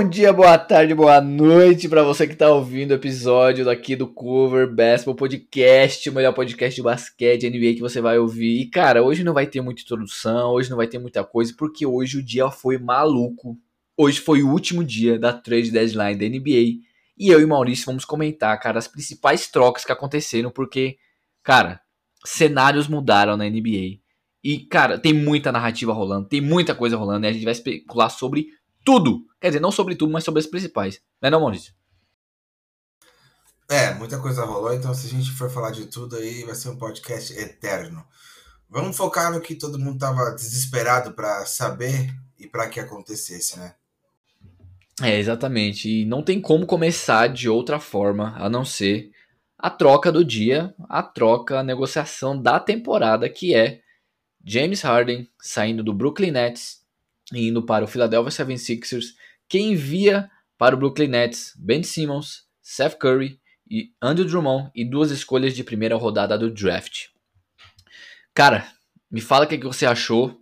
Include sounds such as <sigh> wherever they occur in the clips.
Bom dia, boa tarde, boa noite para você que tá ouvindo o episódio daqui do Cover Basketball Podcast, o melhor podcast de basquete NBA que você vai ouvir. E cara, hoje não vai ter muita introdução, hoje não vai ter muita coisa, porque hoje o dia foi maluco. Hoje foi o último dia da trade deadline da NBA e eu e Maurício vamos comentar, cara, as principais trocas que aconteceram, porque, cara, cenários mudaram na NBA. E, cara, tem muita narrativa rolando, tem muita coisa rolando, e a gente vai especular sobre tudo. Quer dizer, não sobre tudo, mas sobre as principais. Não é não, Maurício? É, muita coisa rolou, então se a gente for falar de tudo aí, vai ser um podcast eterno. Vamos focar no que todo mundo tava desesperado para saber e para que acontecesse, né? É, exatamente. E não tem como começar de outra forma a não ser a troca do dia, a troca, a negociação da temporada, que é James Harden saindo do Brooklyn Nets indo para o Philadelphia 76ers, que envia para o Brooklyn Nets Ben Simmons, Seth Curry e Andrew Drummond e duas escolhas de primeira rodada do draft. Cara, me fala o que, você achou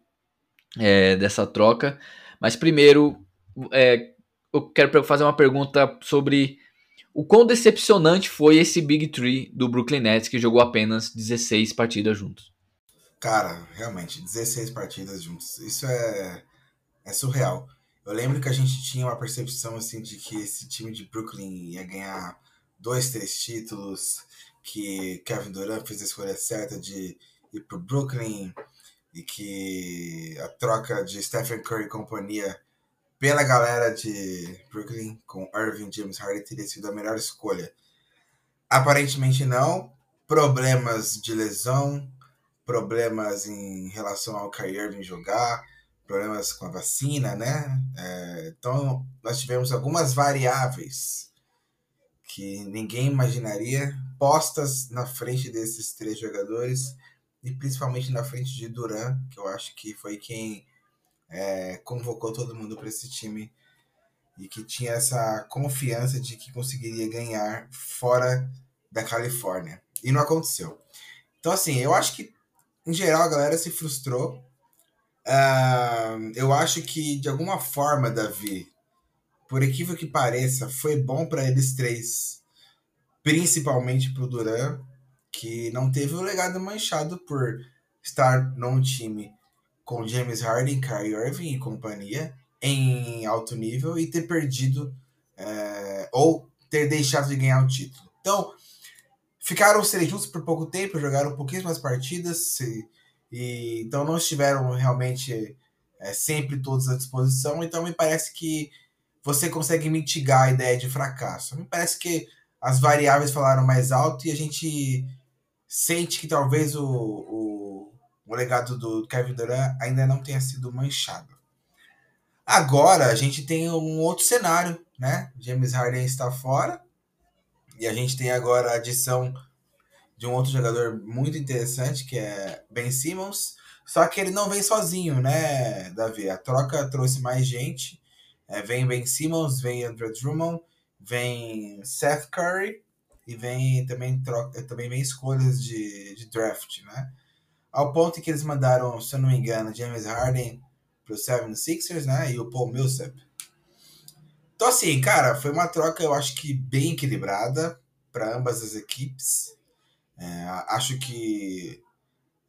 é, dessa troca, mas primeiro é, eu quero fazer uma pergunta sobre o quão decepcionante foi esse Big Three do Brooklyn Nets que jogou apenas 16 partidas juntos. Cara, realmente, 16 partidas juntos. Isso é, é surreal. Eu lembro que a gente tinha uma percepção assim de que esse time de Brooklyn ia ganhar dois, três títulos, que Kevin Durant fez a escolha certa de ir pro Brooklyn e que a troca de Stephen Curry e companhia pela galera de Brooklyn com Irving James Harden teria sido a melhor escolha. Aparentemente não. Problemas de lesão, problemas em relação ao Kyrie Irving jogar, problemas com a vacina, né? É, então, nós tivemos algumas variáveis que ninguém imaginaria postas na frente desses três jogadores e principalmente na frente de Duran, que eu acho que foi quem é, convocou todo mundo para esse time e que tinha essa confiança de que conseguiria ganhar fora da Califórnia. E não aconteceu. Então, assim, eu acho que, em geral, a galera se frustrou. Uh, eu acho que, de alguma forma, Davi, por equívoco que pareça, foi bom para eles três. Principalmente para o Duran, que não teve o legado manchado por estar num time com James Harden, Kyrie Irving e companhia em alto nível e ter perdido é, ou ter deixado de ganhar o título. Então, ficaram os três juntos por pouco tempo, jogaram pouquíssimas partidas e, e então não estiveram realmente é, sempre todos à disposição. Então, me parece que você consegue mitigar a ideia de fracasso. Me parece que as variáveis falaram mais alto e a gente sente que talvez o, o o legado do Kevin Durant ainda não tenha sido manchado. Agora a gente tem um outro cenário, né? James Harden está fora e a gente tem agora a adição de um outro jogador muito interessante que é Ben Simmons. Só que ele não vem sozinho, né, Davi? A troca trouxe mais gente. É, vem Ben Simmons, vem Andrew Drummond, vem Seth Curry e vem também troca, também vem escolhas de, de draft, né? Ao ponto que eles mandaram, se eu não me engano, James Harden pro 76ers, né? E o Paul Millsap. Então, assim, cara, foi uma troca, eu acho que bem equilibrada para ambas as equipes. É, acho que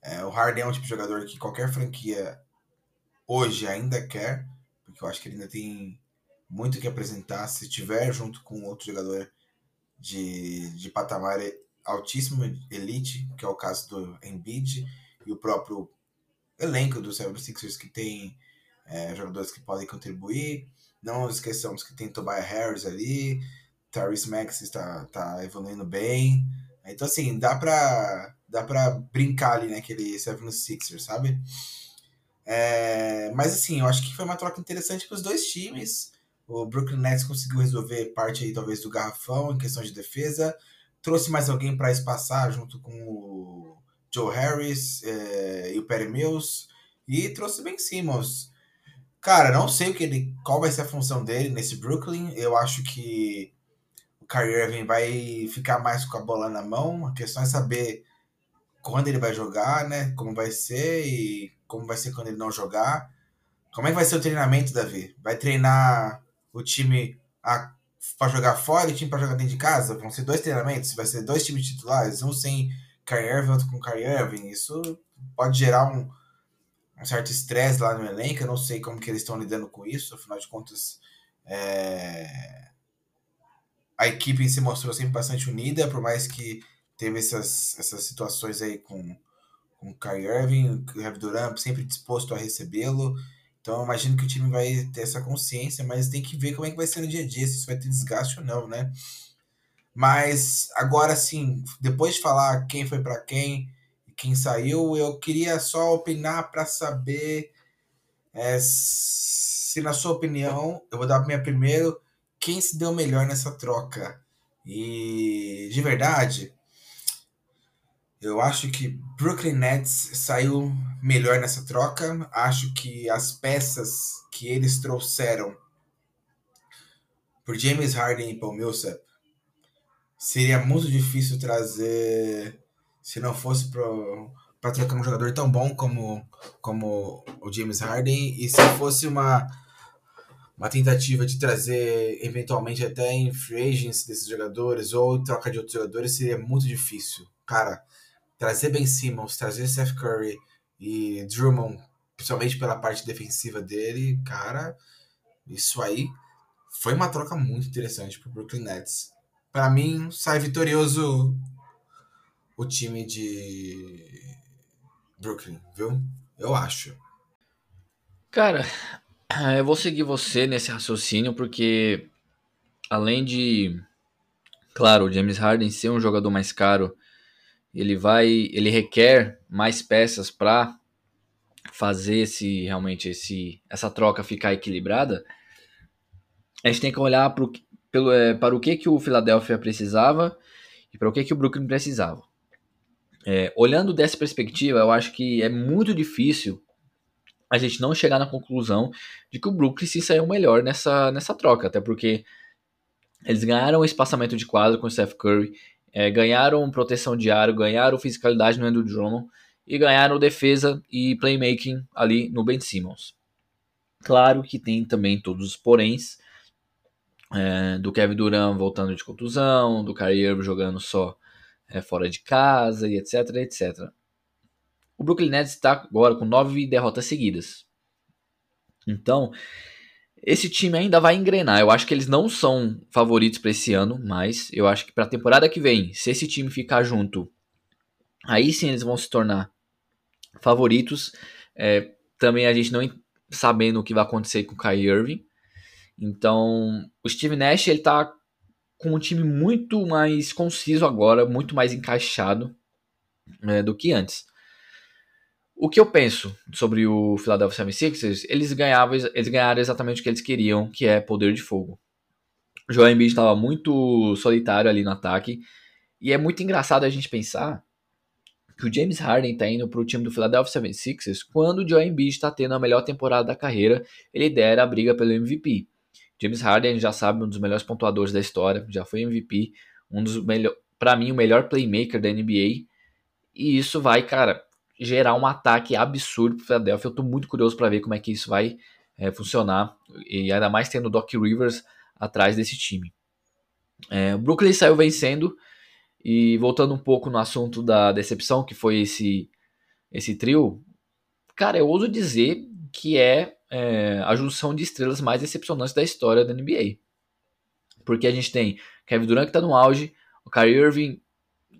é, o Harden é um tipo de jogador que qualquer franquia hoje ainda quer, porque eu acho que ele ainda tem muito que apresentar se tiver junto com outro jogador de, de patamar altíssimo, elite, que é o caso do Embiid e o próprio elenco do 76ers que tem é, jogadores que podem contribuir. Não esqueçamos que tem Tobias Harris ali, Tyrese Max está tá evoluindo bem. Então, assim, dá pra, dá pra brincar ali naquele 76ers, sabe? É, mas, assim, eu acho que foi uma troca interessante para os dois times. O Brooklyn Nets conseguiu resolver parte aí, talvez, do garrafão em questão de defesa. Trouxe mais alguém para espaçar junto com o Joe Harris é, e o Perry Mills. E trouxe Ben Simmons. Cara, não sei o que ele, qual vai ser a função dele nesse Brooklyn. Eu acho que Kyrie Irving vai ficar mais com a bola na mão. A questão é saber quando ele vai jogar, né? Como vai ser e como vai ser quando ele não jogar. Como é que vai ser o treinamento, Davi? Vai treinar o time para jogar fora e o time para jogar dentro de casa? Vão ser dois treinamentos? Vai ser dois times titulares? Um sem Kyrie Irving, outro com Kyrie Irving? Isso pode gerar um, um certo estresse lá no elenco. Eu não sei como que eles estão lidando com isso. Afinal de contas, é... a equipe se mostrou sempre bastante unida, por mais que teve essas, essas situações aí com, com o Kyrie Irving, o Kevin Durant sempre disposto a recebê-lo. Então, imagino que o time vai ter essa consciência, mas tem que ver como é que vai ser no dia a dia, se isso vai ter desgaste ou não, né? Mas agora sim, depois de falar quem foi para quem e quem saiu, eu queria só opinar para saber é, se, na sua opinião, eu vou dar minha primeiro, quem se deu melhor nessa troca. E de verdade, eu acho que Brooklyn Nets saiu melhor nessa troca. Acho que as peças que eles trouxeram por James Harden e Paul Millsap seria muito difícil trazer se não fosse para trocar um jogador tão bom como, como o James Harden e se fosse uma uma tentativa de trazer eventualmente até em free agency desses jogadores ou troca de outros jogadores seria muito difícil. Cara, trazer Ben Simmons, trazer Seth Curry e Drummond, principalmente pela parte defensiva dele, cara, isso aí foi uma troca muito interessante pro Brooklyn Nets. Para mim, sai vitorioso o time de Brooklyn, viu? Eu acho. Cara, eu vou seguir você nesse raciocínio porque além de claro, o James Harden ser um jogador mais caro ele vai, ele requer mais peças para fazer esse realmente esse essa troca ficar equilibrada. A gente tem que olhar pro, pelo, é, para o que que o Philadelphia precisava e para o que que o Brooklyn precisava. É, olhando dessa perspectiva, eu acho que é muito difícil a gente não chegar na conclusão de que o Brooklyn se saiu melhor nessa, nessa troca, até porque eles ganharam espaçamento de quadro com o Steph Curry, é, ganharam proteção de ganharam fiscalidade no Andrew Drummond e ganharam defesa e playmaking ali no Ben Simmons. Claro que tem também todos os poréns é, do Kevin Durant voltando de contusão, do Kyrie jogando só é, fora de casa e etc, etc. O Brooklyn Nets está agora com nove derrotas seguidas. Então, esse time ainda vai engrenar. Eu acho que eles não são favoritos para esse ano, mas eu acho que para a temporada que vem, se esse time ficar junto, aí sim eles vão se tornar favoritos. É, também a gente não sabendo o que vai acontecer com o Kyrie Irving. Então, o Steve Nash ele tá com um time muito mais conciso agora, muito mais encaixado é, do que antes. O que eu penso sobre o Philadelphia 76ers, eles, ganhavam, eles ganharam exatamente o que eles queriam, que é poder de fogo. O Joel Embiid estava muito solitário ali no ataque, e é muito engraçado a gente pensar que o James Harden está indo para o time do Philadelphia 76ers quando o Joel Embiid está tendo a melhor temporada da carreira, ele dera a briga pelo MVP. James Harden já sabe um dos melhores pontuadores da história, já foi MVP, um dos melhor, para mim o melhor playmaker da NBA. E isso vai, cara, gerar um ataque absurdo para Philadelphia. Eu estou muito curioso para ver como é que isso vai é, funcionar. E ainda mais tendo o Doc Rivers atrás desse time. É, o Brooklyn saiu vencendo. E voltando um pouco no assunto da decepção, que foi esse, esse trio, cara, eu ouso dizer que é, é a junção de estrelas mais decepcionantes da história da NBA. Porque a gente tem Kevin Durant que está no auge, o Kyrie Irving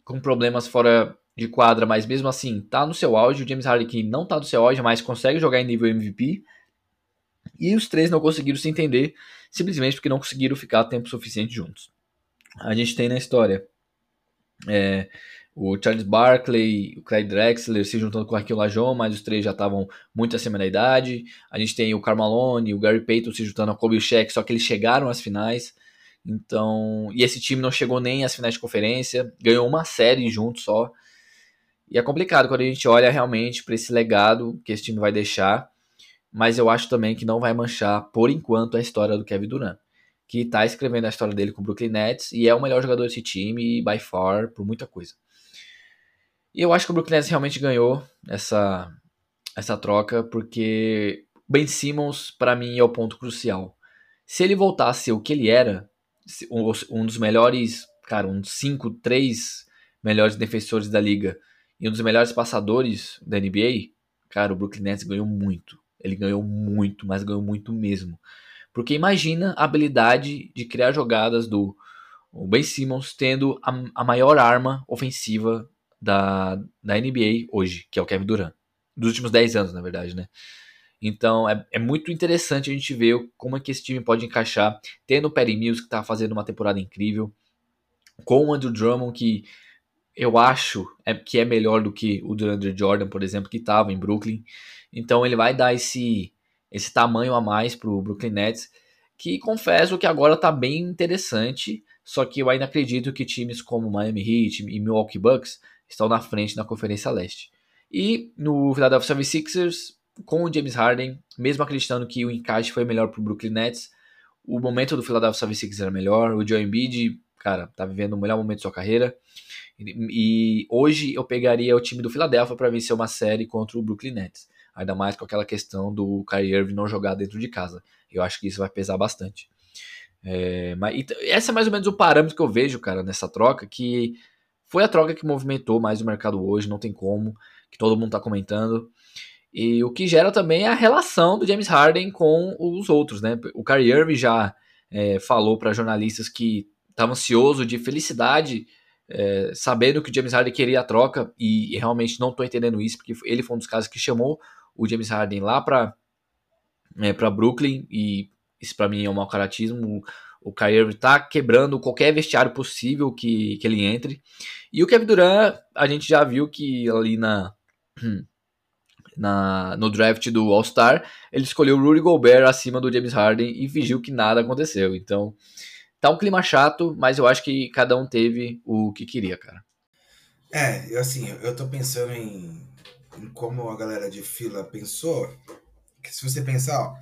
com problemas fora de quadra, mas mesmo assim tá no seu auge. O James Harden que não tá no seu auge, mas consegue jogar em nível MVP. E os três não conseguiram se entender, simplesmente porque não conseguiram ficar tempo suficiente juntos. A gente tem na história é, o Charles Barkley, o Clyde Drexler se juntando com o Raquel Lajon, mas os três já estavam muito acima da idade. A gente tem o Carmalone, o Gary Payton se juntando com o Kobe Shaq, só que eles chegaram às finais. Então, e esse time não chegou nem às finais de conferência, ganhou uma série junto só. E é complicado quando a gente olha realmente para esse legado que esse time vai deixar, mas eu acho também que não vai manchar, por enquanto, a história do Kevin Durant, que está escrevendo a história dele com o Brooklyn Nets e é o melhor jogador desse time, by far, por muita coisa. E eu acho que o Brooklyn Nets realmente ganhou essa, essa troca, porque Ben Simmons, para mim, é o ponto crucial. Se ele voltasse a ser o que ele era, um dos melhores, cara, dos 5, 3 melhores defensores da liga e um dos melhores passadores da NBA, cara, o Brooklyn Nets ganhou muito. Ele ganhou muito, mas ganhou muito mesmo. Porque imagina a habilidade de criar jogadas do Ben Simmons tendo a, a maior arma ofensiva da, da NBA hoje, que é o Kevin Durant. Dos últimos 10 anos, na verdade, né? Então é, é muito interessante a gente ver como é que esse time pode encaixar, tendo o Perry Mills, que está fazendo uma temporada incrível, com o Andrew Drummond, que eu acho é, que é melhor do que o DeAndre Jordan, por exemplo, que estava em Brooklyn. Então ele vai dar esse, esse tamanho a mais para o Brooklyn Nets, que confesso que agora está bem interessante, só que eu ainda acredito que times como Miami Heat e Milwaukee Bucks estão na frente na Conferência Leste. E no Philadelphia 76ers, com o James Harden, mesmo acreditando que o encaixe foi melhor para o Brooklyn Nets, o momento do Philadelphia 76ers era melhor, o Joe Embiid, cara, tá vivendo o melhor momento de sua carreira. E, hoje eu pegaria o time do Philadelphia para vencer uma série contra o Brooklyn Nets. Ainda mais com aquela questão do Kyrie Irving não jogar dentro de casa. Eu acho que isso vai pesar bastante. É, mas esse é mais ou menos o parâmetro que eu vejo, cara, nessa troca, que foi a troca que movimentou mais o mercado hoje, não tem como, que todo mundo tá comentando. E o que gera também é a relação do James Harden com os outros, né? O Kyrie Irving já é, falou para jornalistas que estava ansioso de felicidade, é, sabendo que o James Harden queria a troca, e, e realmente não estou entendendo isso, porque ele foi um dos casos que chamou o James Harden lá para é, para Brooklyn, e isso para mim é um mau caratismo. O, o Kyrie Irving tá quebrando qualquer vestiário possível que, que ele entre. E o Kevin Durant, a gente já viu que ali na <clears throat> na, no draft do All-Star, ele escolheu o Rudy Gobert acima do James Harden e fingiu que nada aconteceu. Então, tá um clima chato, mas eu acho que cada um teve o que queria, cara. É, eu assim, eu tô pensando em, em como a galera de fila pensou. Que se você pensar, ó,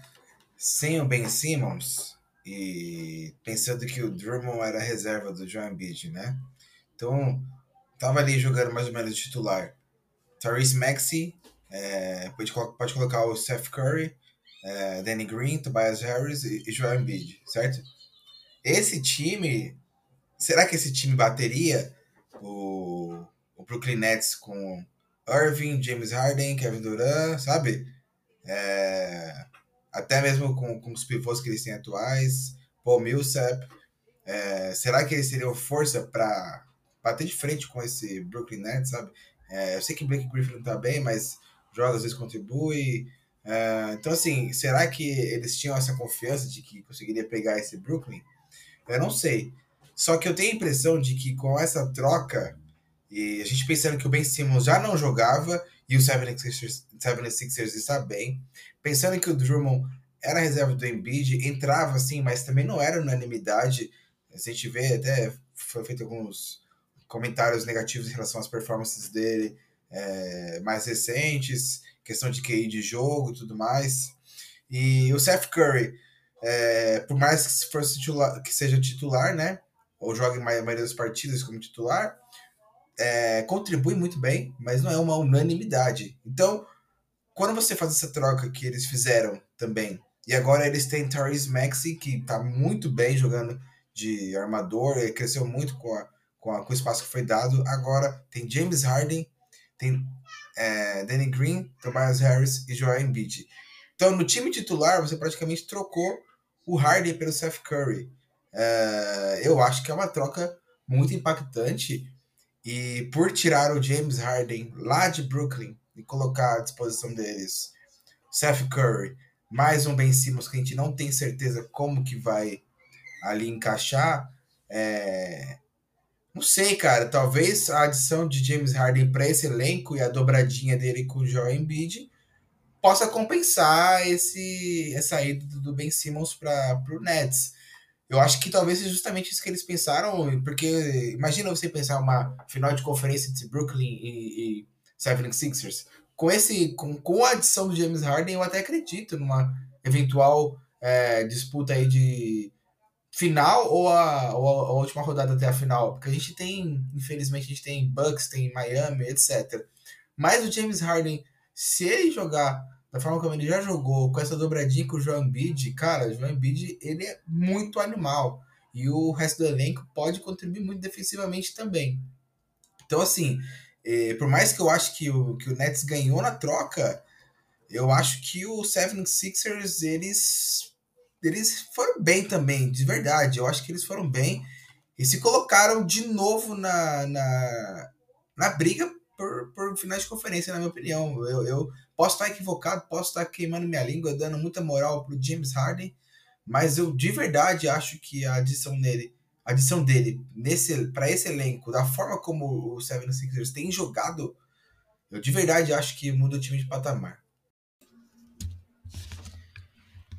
sem o Ben Simmons e pensando que o Drummond era reserva do Joe Embiid, né? Então, tava ali jogando mais ou menos titular. Tyrese Maxey, é, pode, pode colocar o Seth Curry, é, Danny Green, Tobias Harris e, e Joel Embiid, certo? Esse time, será que esse time bateria o, o Brooklyn Nets com Irving, James Harden, Kevin Durant, sabe? É, até mesmo com, com os pivôs que eles têm atuais, Paul Millsap. É, será que eles teriam força para bater de frente com esse Brooklyn Nets, sabe? É, eu sei que Blake Griffin tá bem, mas joga, às vezes contribui. Uh, então, assim, será que eles tinham essa confiança de que conseguiria pegar esse Brooklyn? Eu não sei. Só que eu tenho a impressão de que com essa troca, e a gente pensando que o Ben Simmons já não jogava e o 76ers, 76ers está bem, pensando que o Drummond era reserva do Embiid, entrava assim, mas também não era unanimidade. A gente vê até foi feito alguns comentários negativos em relação às performances dele é, mais recentes, questão de QI de jogo e tudo mais. E o Seth Curry, é, por mais que, fosse titular, que seja titular, né? Ou jogue a maioria das partidas como titular, é, contribui muito bem, mas não é uma unanimidade. Então, quando você faz essa troca que eles fizeram também, e agora eles têm Therese Maxi, que está muito bem jogando de armador, cresceu muito com, a, com, a, com o espaço que foi dado. Agora tem James Harden, tem é, Danny Green, Tobias Harris e Joel Embiid. Então, no time titular, você praticamente trocou o Harden pelo Seth Curry. É, eu acho que é uma troca muito impactante. E por tirar o James Harden lá de Brooklyn e colocar à disposição deles Seth Curry, mais um Ben Simmons que a gente não tem certeza como que vai ali encaixar, é, não sei, cara. Talvez a adição de James Harden para esse elenco e a dobradinha dele com o Joel Embiid possa compensar esse essa ida do Ben Simmons para o Nets. Eu acho que talvez seja justamente isso que eles pensaram, porque imagina você pensar uma final de conferência entre Brooklyn e, e 76ers. Com, esse, com, com a adição do James Harden, eu até acredito numa eventual é, disputa aí de final ou a, ou a, última rodada até a final? Porque a gente tem, infelizmente, a gente tem Bucks, tem Miami, etc. Mas o James Harden, se ele jogar da forma como ele já jogou, com essa dobradinha com o João Embiid, cara, o João Embiid, ele é muito animal. E o resto do elenco pode contribuir muito defensivamente também. Então, assim, eh, por mais que eu acho que o, que o Nets ganhou na troca, eu acho que o 76ers, eles, eles foram bem também, de verdade. Eu acho que eles foram bem e se colocaram de novo na, na, na briga por, por finais de conferência, na minha opinião. Eu, eu posso estar equivocado, posso estar queimando minha língua, dando muita moral pro James Harden, mas eu de verdade acho que a adição dele, a adição dele nesse para esse elenco, da forma como o 76ers tem jogado, eu de verdade acho que muda o time de patamar.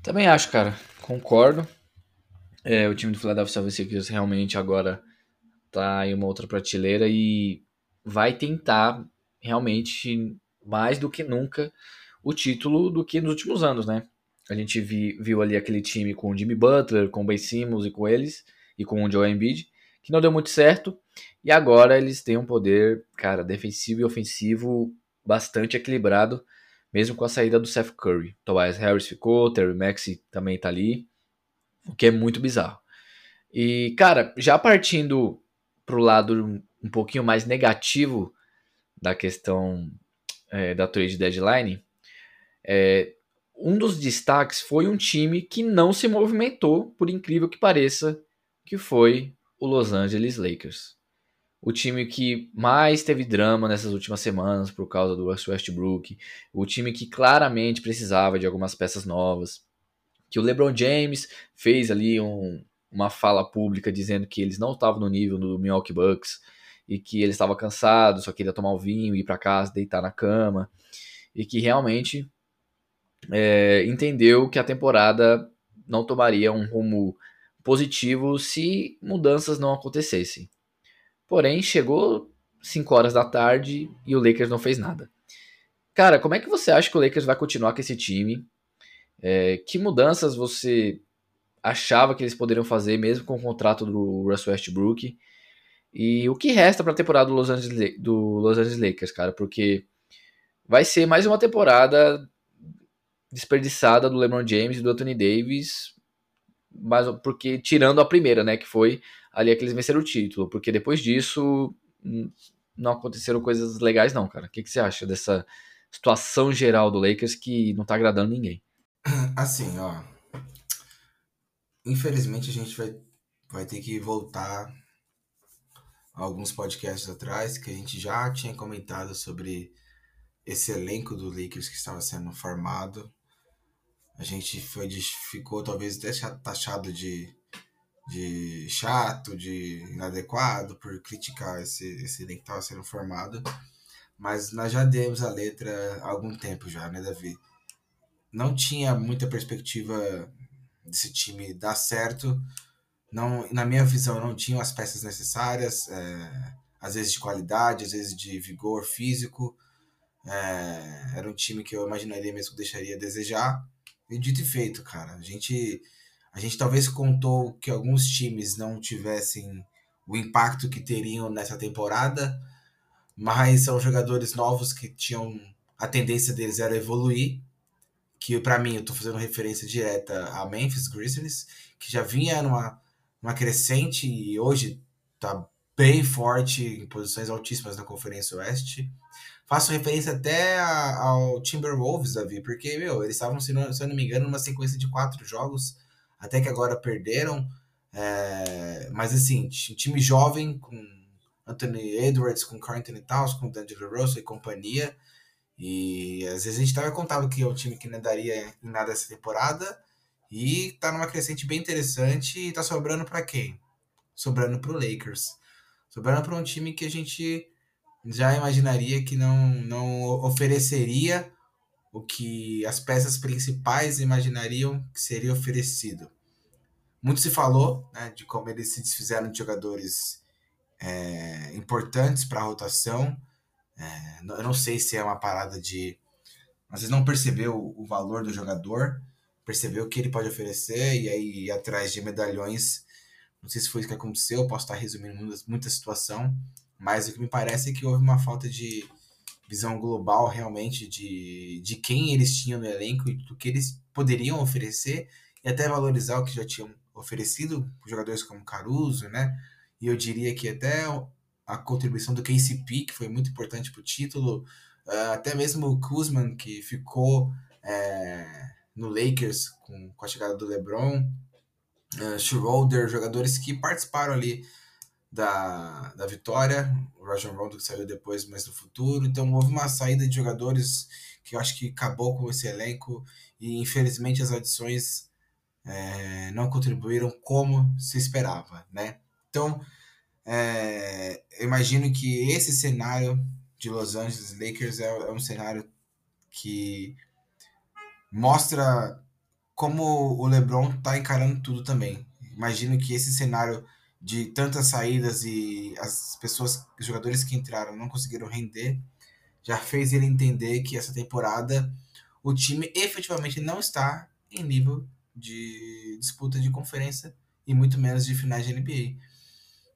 Também acho, cara. Concordo. É, o time do Philadelphia 76ers realmente agora tá em uma outra prateleira e vai tentar realmente mais do que nunca o título do que nos últimos anos, né? A gente vi, viu ali aquele time com o Jimmy Butler, com o Ben Simmons e com eles, e com o Joe Embiid, que não deu muito certo, e agora eles têm um poder, cara, defensivo e ofensivo bastante equilibrado, mesmo com a saída do Seth Curry. Tobias Harris ficou, Terry Maxey também tá ali, o que é muito bizarro. E, cara, já partindo pro lado um pouquinho mais negativo da questão é, da trade deadline, é, um dos destaques foi um time que não se movimentou, por incrível que pareça, que foi o Los Angeles Lakers. O time que mais teve drama nessas últimas semanas por causa do Westbrook, o time que claramente precisava de algumas peças novas, que o LeBron James fez ali um, uma fala pública dizendo que eles não estavam no nível do Milwaukee Bucks, e que ele estava cansado, só queria tomar um vinho, ir para casa, deitar na cama, e que realmente é, entendeu que a temporada não tomaria um rumo positivo se mudanças não acontecessem. Porém, chegou 5 horas da tarde e o Lakers não fez nada. Cara, como é que você acha que o Lakers vai continuar com esse time? É, que mudanças você achava que eles poderiam fazer mesmo com o contrato do Russell Westbrook? E o que resta para a temporada do Los, Angeles, do Los Angeles Lakers, cara? Porque vai ser mais uma temporada desperdiçada do LeBron James e do Anthony Davis, mas porque tirando a primeira, né, que foi ali que eles venceram o título, porque depois disso não aconteceram coisas legais não, cara. O que, que você acha dessa situação geral do Lakers que não tá agradando ninguém? <clears throat> Assim, ó, infelizmente a gente vai, vai ter que voltar alguns podcasts atrás que a gente já tinha comentado sobre esse elenco do Lakers que estava sendo formado. A gente foi, ficou talvez até taxado de, de chato, de inadequado por criticar esse, esse elenco que estava sendo formado. Mas nós já demos a letra há algum tempo já, né, Davi? Não tinha muita perspectiva desse time dar certo não, na minha visão, não tinham as peças necessárias, é, às vezes de qualidade, às vezes de vigor físico. É, era um time que eu imaginaria mesmo que deixaria a desejar. E dito e feito, cara. A gente, a gente talvez contou que alguns times não tivessem o impacto que teriam nessa temporada, mas são jogadores novos que tinham a tendência deles era evoluir. Que para mim, eu tô fazendo referência direta a Memphis Grizzlies, que já vinha numa uma crescente e hoje está bem forte em posições altíssimas na Conferência Oeste. Faço referência até ao Timberwolves, Davi, porque, meu, eles estavam, se não, se eu não me engano, numa sequência de quatro jogos, até que agora perderam. É, mas, assim, time jovem, com Anthony Edwards, com Carl Anthony Towns, com D'Angelo Russell e companhia. E às vezes a gente estava contando que é um time que não daria em nada essa temporada. E tá numa crescente bem interessante e tá sobrando para quem? Sobrando pro Lakers. Sobrando para um time que a gente já imaginaria que não, não ofereceria o que as peças principais imaginariam que seria oferecido. Muito se falou né, de como eles se desfizeram de jogadores é, importantes para a rotação. É, eu não sei se é uma parada de. Às vezes não percebeu o valor do jogador perceber o que ele pode oferecer e aí ir atrás de medalhões. Não sei se foi isso que aconteceu, posso estar resumindo muita, situação, mas o que me parece é que houve uma falta de, visão global realmente de, de quem eles tinham no elenco e do que eles poderiam oferecer e até valorizar o que já tinham oferecido jogadores como Caruso, né? E eu diria que até a contribuição do KCP, que foi muito importante para o título, uh, até mesmo o Kuzman, que ficou é, no Lakers com, com, a chegada do LeBron, uh, Schroeder, jogadores que participaram ali da, da vitória, o Rajon Rondo que saiu depois, mas no futuro. Então houve uma saída de jogadores que eu acho que acabou com esse elenco e infelizmente as adições é, não contribuíram como se esperava, né? Então é, eu imagino que esse cenário de Los Angeles Lakers é, é um cenário que mostra como o LeBron está encarando tudo também. Imagino que esse cenário de tantas saídas e as pessoas, os jogadores que entraram não conseguiram render, já fez ele entender que essa temporada o time efetivamente não está em nível de disputa de conferência e muito menos de finais de NBA.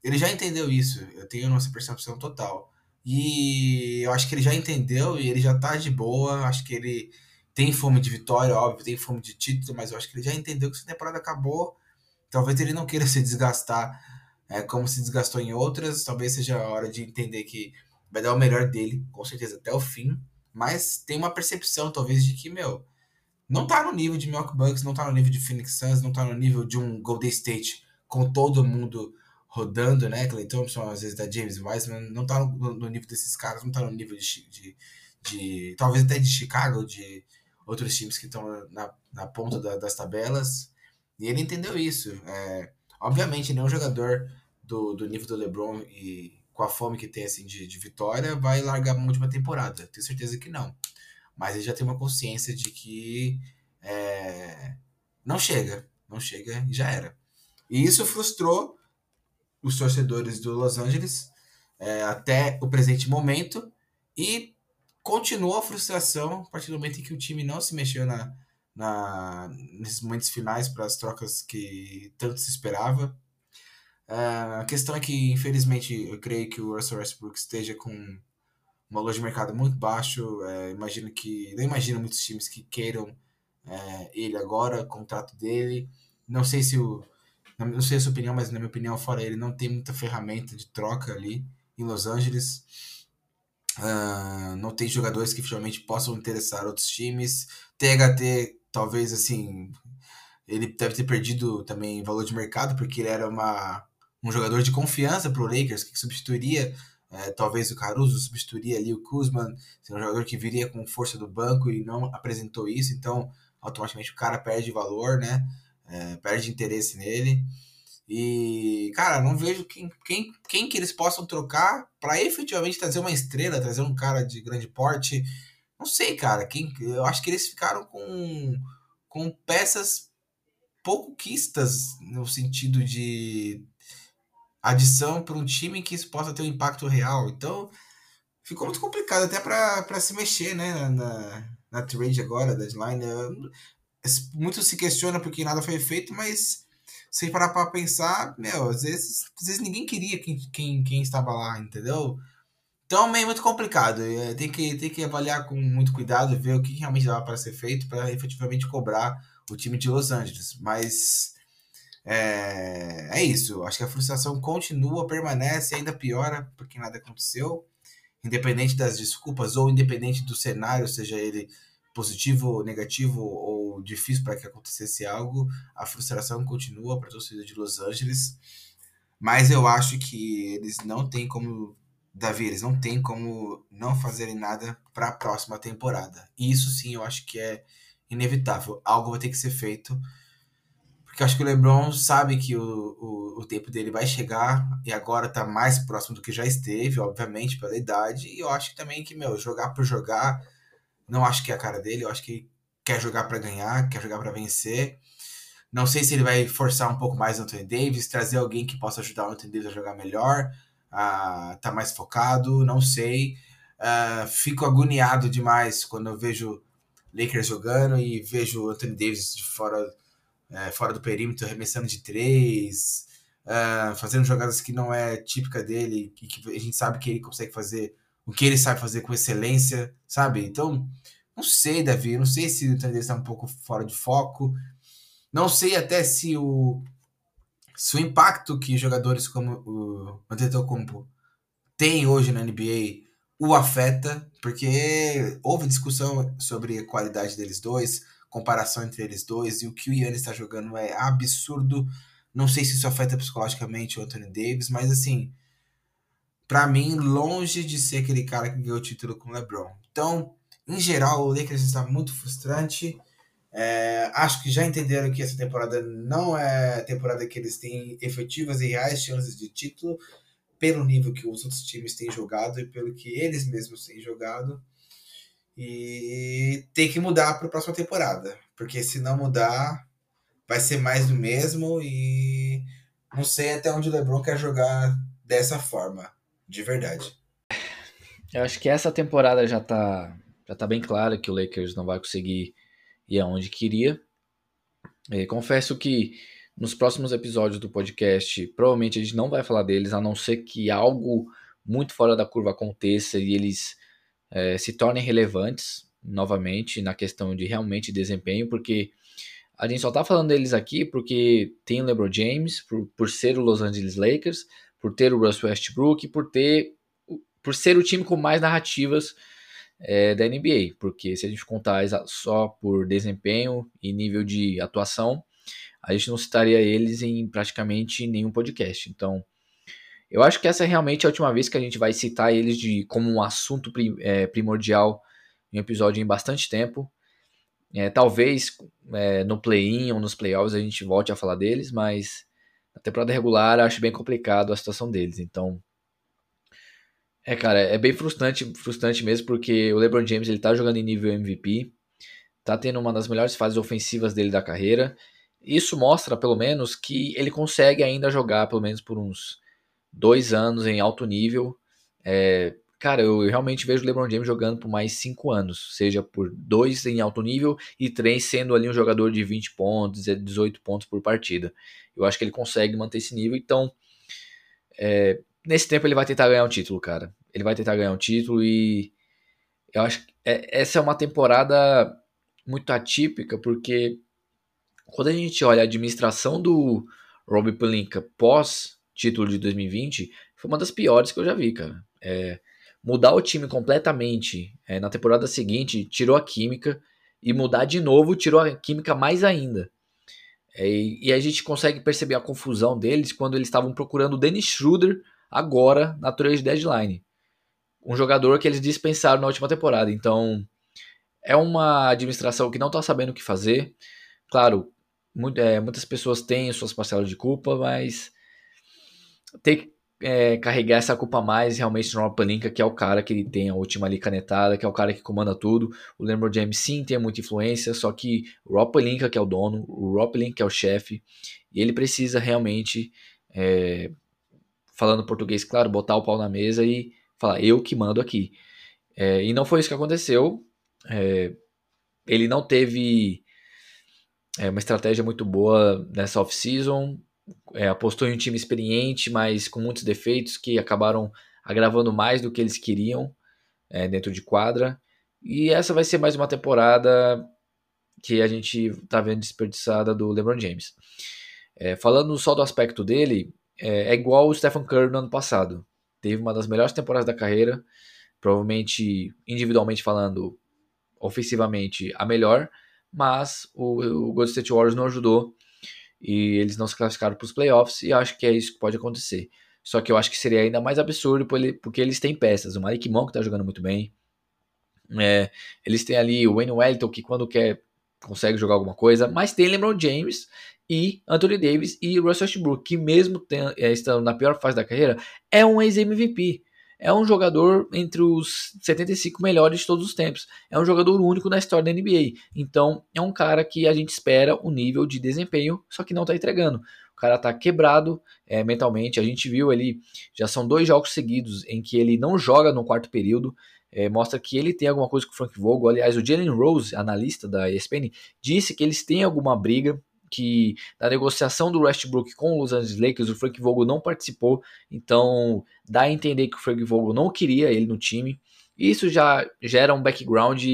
Ele já entendeu isso, eu tenho nossa percepção total. E eu acho que ele já entendeu e ele já tá de boa, acho que ele tem fome de vitória, óbvio, tem fome de título, mas eu acho que ele já entendeu que essa temporada acabou. Talvez ele não queira se desgastar é, como se desgastou em outras. Talvez seja a hora de entender que vai dar o melhor dele, com certeza, até o fim. Mas tem uma percepção, talvez, de que, meu, não tá no nível de Milwaukee Bucks, não tá no nível de Phoenix Suns, não tá no nível de um Golden State com todo mundo rodando, né? Clay Thompson, às vezes da James Wiseman, não tá no, no, nível desses caras, não tá no nível de, de, de, talvez até de Chicago, de outros times que estão na, na ponta da, das tabelas. E ele entendeu isso. É, obviamente, nenhum jogador do, do nível do LeBron e com a fome que tem assim de, de vitória, vai largar a última temporada. Tenho certeza que não. Mas ele já tem uma consciência de que é, não chega, não chega e já era. E isso frustrou os torcedores do Los Angeles é, até o presente momento e continuou a frustração a partir do momento em que o time não se mexeu na, na nesses momentos finais para as trocas que tanto se esperava. Uh, a questão é que, infelizmente, eu creio que o Russell Westbrook esteja com um valor de mercado muito baixo. É, imagino que. Não imagino muitos times que queiram é, ele agora, o contrato dele. Não sei se o. Não sei a sua opinião, mas na minha opinião, fora ele, não tem muita ferramenta de troca ali em Los Angeles. Uh, não tem jogadores que finalmente possam interessar outros times. THT, talvez assim, ele deve ter perdido também valor de mercado, porque ele era uma um jogador de confiança para o Lakers, que substituiria é, talvez o Caruso, substituiria ali o Kuzman, ser um jogador que viria com força do banco e não apresentou isso, então automaticamente o cara perde valor, né? É, perde interesse nele. E, cara, não vejo quem, quem, quem que eles possam trocar para efetivamente trazer uma estrela, trazer um cara de grande porte. Não sei, cara. Quem, eu acho que eles ficaram com, com peças pouco quistas no sentido de adição para um time que isso possa ter um impacto real. Então, ficou muito complicado até para se mexer né, na, na trade agora, deadline. Muito se questiona porque nada foi feito, mas se parar para pensar, meu, às vezes, às vezes ninguém queria quem, quem, quem estava lá, entendeu? Então, meio muito complicado. É, tem que, tem que avaliar com muito cuidado, ver o que realmente dava para ser feito para efetivamente cobrar o time de Los Angeles. Mas é, é isso. Acho que a frustração continua, permanece, ainda piora porque nada aconteceu. Independente das desculpas ou independente do cenário, seja ele positivo, negativo ou difícil para que acontecesse algo, a frustração continua para a torcida de Los Angeles. Mas eu acho que eles não têm como, Davi, eles não têm como não fazerem nada para a próxima temporada. E isso sim eu acho que é inevitável. Algo vai ter que ser feito porque acho que o LeBron sabe que o, o, o, tempo dele vai chegar e agora tá mais próximo do que já esteve, obviamente, pela idade. E eu acho também que, meu, jogar por jogar, não acho que é a cara dele. Eu acho que quer jogar para ganhar, quer jogar para vencer. Não sei se ele vai forçar um pouco mais o Anthony Davis, trazer alguém que possa ajudar o Anthony Davis a jogar melhor, a tá mais focado, não sei. Uh, fico agoniado demais quando eu vejo Lakers jogando e vejo o Anthony Davis de fora é, fora do perímetro, arremessando de três, uh, fazendo jogadas que não é típica dele, que, que, a gente sabe que ele consegue fazer o que ele sabe fazer com excelência, sabe? Então, não sei, Davi, não sei se o dele está um pouco fora de foco. Não sei até se o, se o impacto que jogadores como o Antetokounmpo tem hoje na NBA o afeta, porque houve discussão sobre a qualidade deles dois, comparação entre eles dois, e o que o Yannis está jogando é absurdo. Não sei se isso afeta psicologicamente o Anthony Davis, mas assim, para mim, longe de ser aquele cara que ganhou o título com o LeBron. Então, em geral, o Lakers está muito frustrante. É, acho que já entenderam que essa temporada não é a temporada que eles têm efetivas e reais chances de título, pelo nível que os outros times têm jogado e pelo que eles mesmos têm jogado. E tem que mudar para a próxima temporada, porque se não mudar, vai ser mais do mesmo. E não sei até onde o LeBron quer jogar dessa forma, de verdade. Eu acho que essa temporada já tá, já tá bem clara que o Lakers não vai conseguir ir aonde queria. É, confesso que nos próximos episódios do podcast, provavelmente a gente não vai falar deles, a não ser que algo muito fora da curva aconteça e eles é, se tornem relevantes novamente na questão de realmente desempenho, porque a gente só tá falando deles aqui porque tem o LeBron James, por, por ser o Los Angeles Lakers, por ter o Russell Westbrook, por ter por ser o time com mais narrativas é, da NBA, porque se a gente contar só por desempenho e nível de atuação, a gente não citaria eles em praticamente nenhum podcast. Então, eu acho que essa é realmente a última vez que a gente vai citar eles de como um assunto é, primordial em um episódio em bastante tempo. É, talvez é, no play-in ou nos playoffs a gente volte a falar deles, mas na temporada regular acho bem complicado a situação deles. Então, é, cara, é bem frustrante, frustrante mesmo, porque o LeBron James ele tá jogando em nível MVP, tá tendo uma das melhores fases ofensivas dele da carreira, isso mostra, pelo menos, que ele consegue ainda jogar, pelo menos por uns dois anos em alto nível. É, cara, eu realmente vejo o LeBron James jogando por mais cinco anos, seja por dois em alto nível e três sendo ali um jogador de 20 pontos, 18 pontos por partida. Eu acho que ele consegue manter esse nível, então é, nesse tempo ele vai tentar ganhar um título, cara. Ele vai tentar ganhar um título e eu acho que é, essa é uma temporada muito atípica, porque quando a gente olha a administração do Rob Pelinka pós título de 2020, foi uma das piores que eu já vi, cara. É, mudar o time completamente é, na temporada seguinte tirou a química e mudar de novo tirou a química mais ainda. É, e a gente consegue perceber a confusão deles quando eles estavam procurando o Dennis Schroeder agora na trade deadline. Um jogador que eles dispensaram na última temporada. Então, é uma administração que não está sabendo o que fazer. Claro, muito, é, muitas pessoas têm suas parcelas de culpa, mas tem é, carregar essa culpa mais realmente no Rob Pelinka, que é o cara que ele tem a última ali canetada, que é o cara que comanda tudo. O LeBron James sim tem muita influência, só que o Rob Pelinka que é o dono, o Rob Pelinka que é o chefe, e ele precisa realmente, é, falando português claro, botar o pau na mesa e falar, eu que mando aqui. É, e não foi isso que aconteceu. É, ele não teve é uma estratégia muito boa nessa off-season. É, apostou em um time experiente, mas com muitos defeitos que acabaram agravando mais do que eles queriam é, dentro de quadra. E essa vai ser mais uma temporada que a gente está vendo desperdiçada do LeBron James. É, falando só do aspecto dele, é, é, igual o Stephen Curry no ano passado. Teve uma das melhores temporadas da carreira, provavelmente individualmente falando, ofensivamente a melhor, mas o, o Golden State Warriors não ajudou e eles não se classificaram para os playoffs e acho que é isso que pode acontecer. Só que eu acho que seria ainda mais absurdo porque eles têm peças. O Malik Monk está jogando muito bem. É, eles têm ali o Wayne Wellington que quando quer consegue jogar alguma coisa, mas tem LeBron James e Anthony Davis e Russell Westbrook, que mesmo tem, é, estando na pior fase da carreira, é um ex-MVP é um jogador entre os 75 melhores de todos os tempos. É um jogador único na história da NBA. Então, é um cara que a gente espera o um nível de desempenho, só que não está entregando. O cara está quebrado é, mentalmente. A gente viu ali, já são dois jogos seguidos em que ele não joga no quarto período. É, mostra que ele tem alguma coisa com o Frank Vogel. Aliás, o Jalen Rose, analista da ESPN, disse que eles têm alguma briga que da negociação do Westbrook com os Los Angeles Lakers, o Frank Vogel não participou, então dá a entender que o Frank Vogel não queria ele no time. Isso já gera um background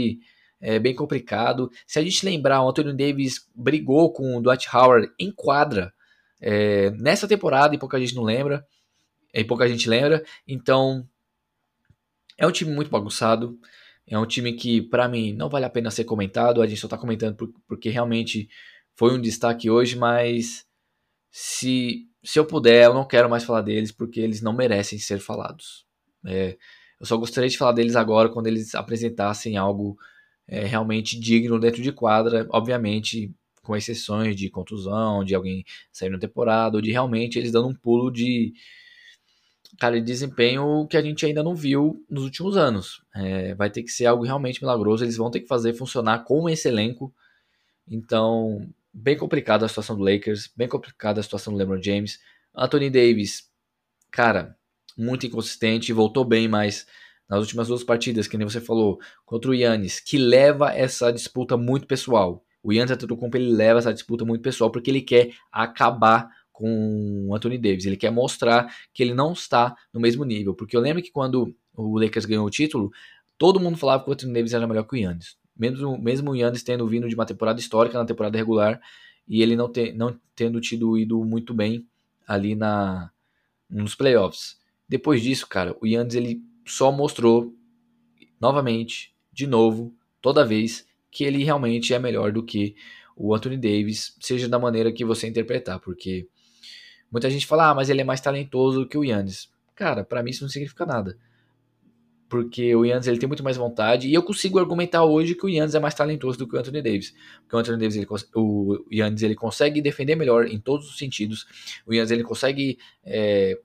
é, bem complicado. Se a gente lembrar, o Anthony Davis brigou com o Dwight Howard em quadra é, nessa temporada e pouca gente não lembra, e pouca gente lembra. Então é um time muito bagunçado. É um time que, para mim, não vale a pena ser comentado. A gente só tá comentando porque realmente foi um destaque hoje, mas se, se eu puder, eu não quero mais falar deles porque eles não merecem ser falados. É, eu só gostaria de falar deles agora quando eles apresentassem algo é, realmente digno dentro de quadra, obviamente com exceções de contusão, de alguém sair na temporada, ou de realmente eles dando um pulo de, cara, de desempenho que a gente ainda não viu nos últimos anos. É, vai ter que ser algo realmente milagroso. Eles vão ter que fazer funcionar com esse elenco. Então, bem complicada a situação do Lakers, bem complicada a situação do LeBron James. Anthony Davis, cara, muito inconsistente, voltou bem, mas nas últimas duas partidas, que nem você falou, contra o Yannis, que leva essa disputa muito pessoal. O Yannis Antetokounmpo ele leva essa disputa muito pessoal porque ele quer acabar com o Anthony Davis. Ele quer mostrar que ele não está no mesmo nível. Porque eu lembro que quando o Lakers ganhou o título, todo mundo falava que o Anthony Davis era melhor que o Yannis. Mesmo, mesmo o Yannis tendo vindo de uma temporada histórica na temporada regular e ele não, te, não tendo tido ido muito bem ali na nos playoffs. Depois disso, cara, o Yannis ele só mostrou novamente, de novo, toda vez que ele realmente é melhor do que o Anthony Davis, seja da maneira que você interpretar, porque Muita gente fala, ah, mas ele é mais talentoso que o Yannis. Cara, para mim isso não significa nada. Porque o Yannis ele tem muito mais vontade e eu consigo argumentar hoje que o Yannis é mais talentoso do que o Anthony Davis. Porque o Anthony Davis, ele, o Yannis ele consegue defender melhor em todos os sentidos. O Yannis ele consegue é,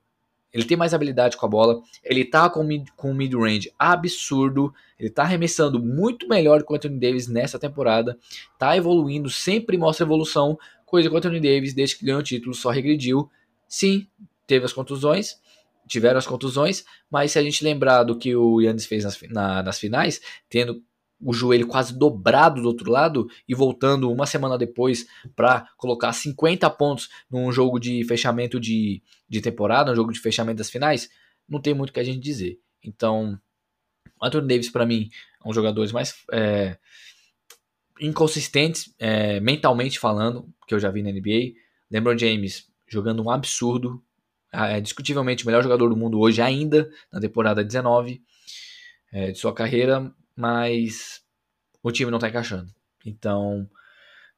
ele tem mais habilidade com a bola, ele tá com, mid, com mid-range absurdo, ele tá arremessando muito melhor que o Anthony Davis nessa temporada, tá evoluindo, sempre mostra evolução, coisa que o Anthony Davis, desde que ganhou o título, só regrediu. Sim, teve as contusões, tiveram as contusões, mas se a gente lembrar do que o Yannis fez nas, na, nas finais, tendo o joelho quase dobrado do outro lado e voltando uma semana depois para colocar 50 pontos num jogo de fechamento de, de temporada, um jogo de fechamento das finais, não tem muito o que a gente dizer. Então, Anthony Davis, para mim, é um dos jogadores mais é, inconsistentes, é, mentalmente falando, que eu já vi na NBA. LeBron James jogando um absurdo, é discutivelmente o melhor jogador do mundo hoje ainda, na temporada 19 é, de sua carreira, mas o time não está encaixando. Então,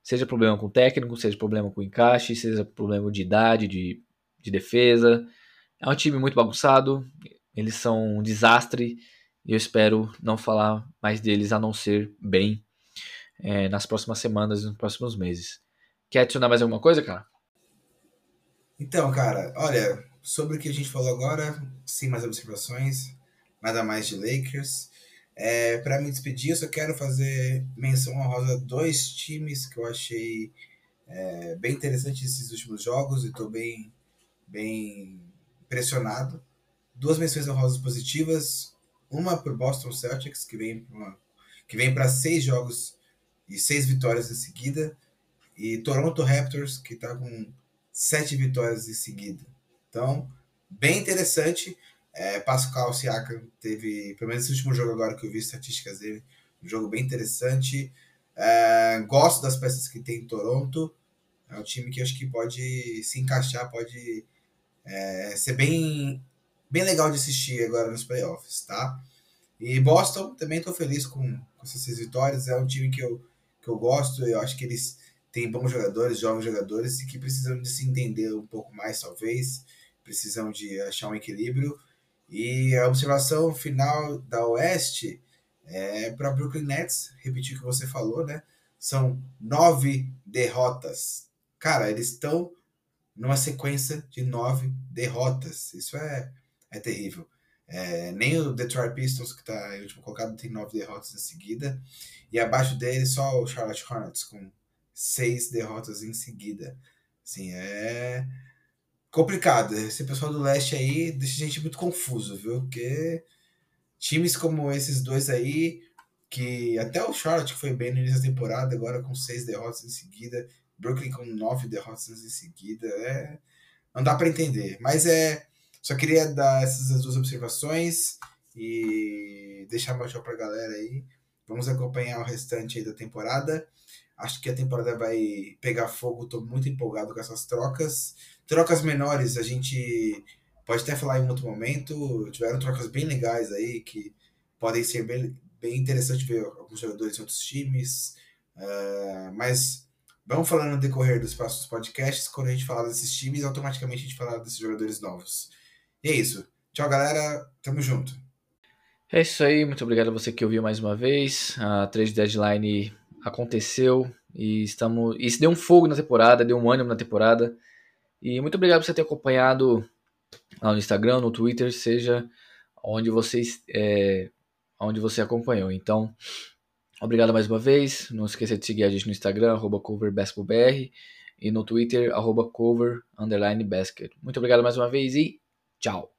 seja problema com o técnico, seja problema com o encaixe, seja problema de idade, de, de defesa. É um time muito bagunçado, eles são um desastre e eu espero não falar mais deles a não ser bem é, nas próximas semanas e nos próximos meses. Quer adicionar mais alguma coisa, cara? Então, cara, olha, sobre o que a gente falou agora, sem mais observações, nada mais de Lakers. É, para me despedir, eu só quero fazer menção honrosa a dois times que eu achei é, bem interessantes esses últimos jogos e estou bem, bem impressionado. Duas menções honrosas positivas, uma para o Boston Celtics, que vem que vem para seis jogos e seis vitórias em seguida, e Toronto Raptors, que está com sete vitórias em seguida. Então, bem interessante. É, Pascal Siakam teve, pelo menos esse último jogo agora que eu vi estatísticas dele, um jogo bem interessante. É, gosto das peças que tem em Toronto. É um time que acho que pode se encaixar, pode é, ser bem, bem legal de assistir agora nos playoffs, tá? E Boston, também estou feliz com, com essas seis vitórias. É um time que eu, que eu gosto. Eu acho que eles têm bons jogadores, jovens jogadores, e que precisam de se entender um pouco mais, talvez. Precisam de achar um equilíbrio. E a observação final da Oeste é para Brooklyn Nets, repetir o que você falou, né? São nove derrotas. Cara, eles estão numa sequência de nove derrotas. Isso é, é terrível. É, nem o Detroit Pistons, que está em último colocado, tem nove derrotas em seguida. E abaixo dele só o Charlotte Hornets, com seis derrotas em seguida. Assim, é complicado. Esse pessoal do leste aí deixa a gente muito confuso, viu? Porque times como esses dois aí, que até o Charlotte que foi bem no início da temporada, agora com seis derrotas em seguida, Brooklyn com nove derrotas em seguida. É... Não dá para entender. Mas é. Só queria dar essas duas observações e deixar meu tchau pra galera aí. Vamos acompanhar o restante aí da temporada. Acho que a temporada vai pegar fogo, tô muito empolgado com essas trocas. Trocas menores, a gente pode até falar em outro momento. Tiveram trocas bem legais aí que podem ser bem, bem interessante ver alguns jogadores em outros times. Uh, mas vamos falando no decorrer dos próximos podcasts. Quando a gente falar desses times, automaticamente a gente falar desses jogadores novos. E é isso. Tchau, galera. Tamo junto. É isso aí. Muito obrigado a você que ouviu mais uma vez. A trade deadline aconteceu e estamos. Isso deu um fogo na temporada, deu um ânimo na temporada. E muito obrigado por você ter acompanhado lá no Instagram, no Twitter, seja onde vocês é, onde você acompanhou. Então, obrigado mais uma vez. Não esqueça de seguir a gente no Instagram, coverbasketballbr e no Twitter, arroba cover, basket. Muito obrigado mais uma vez e tchau!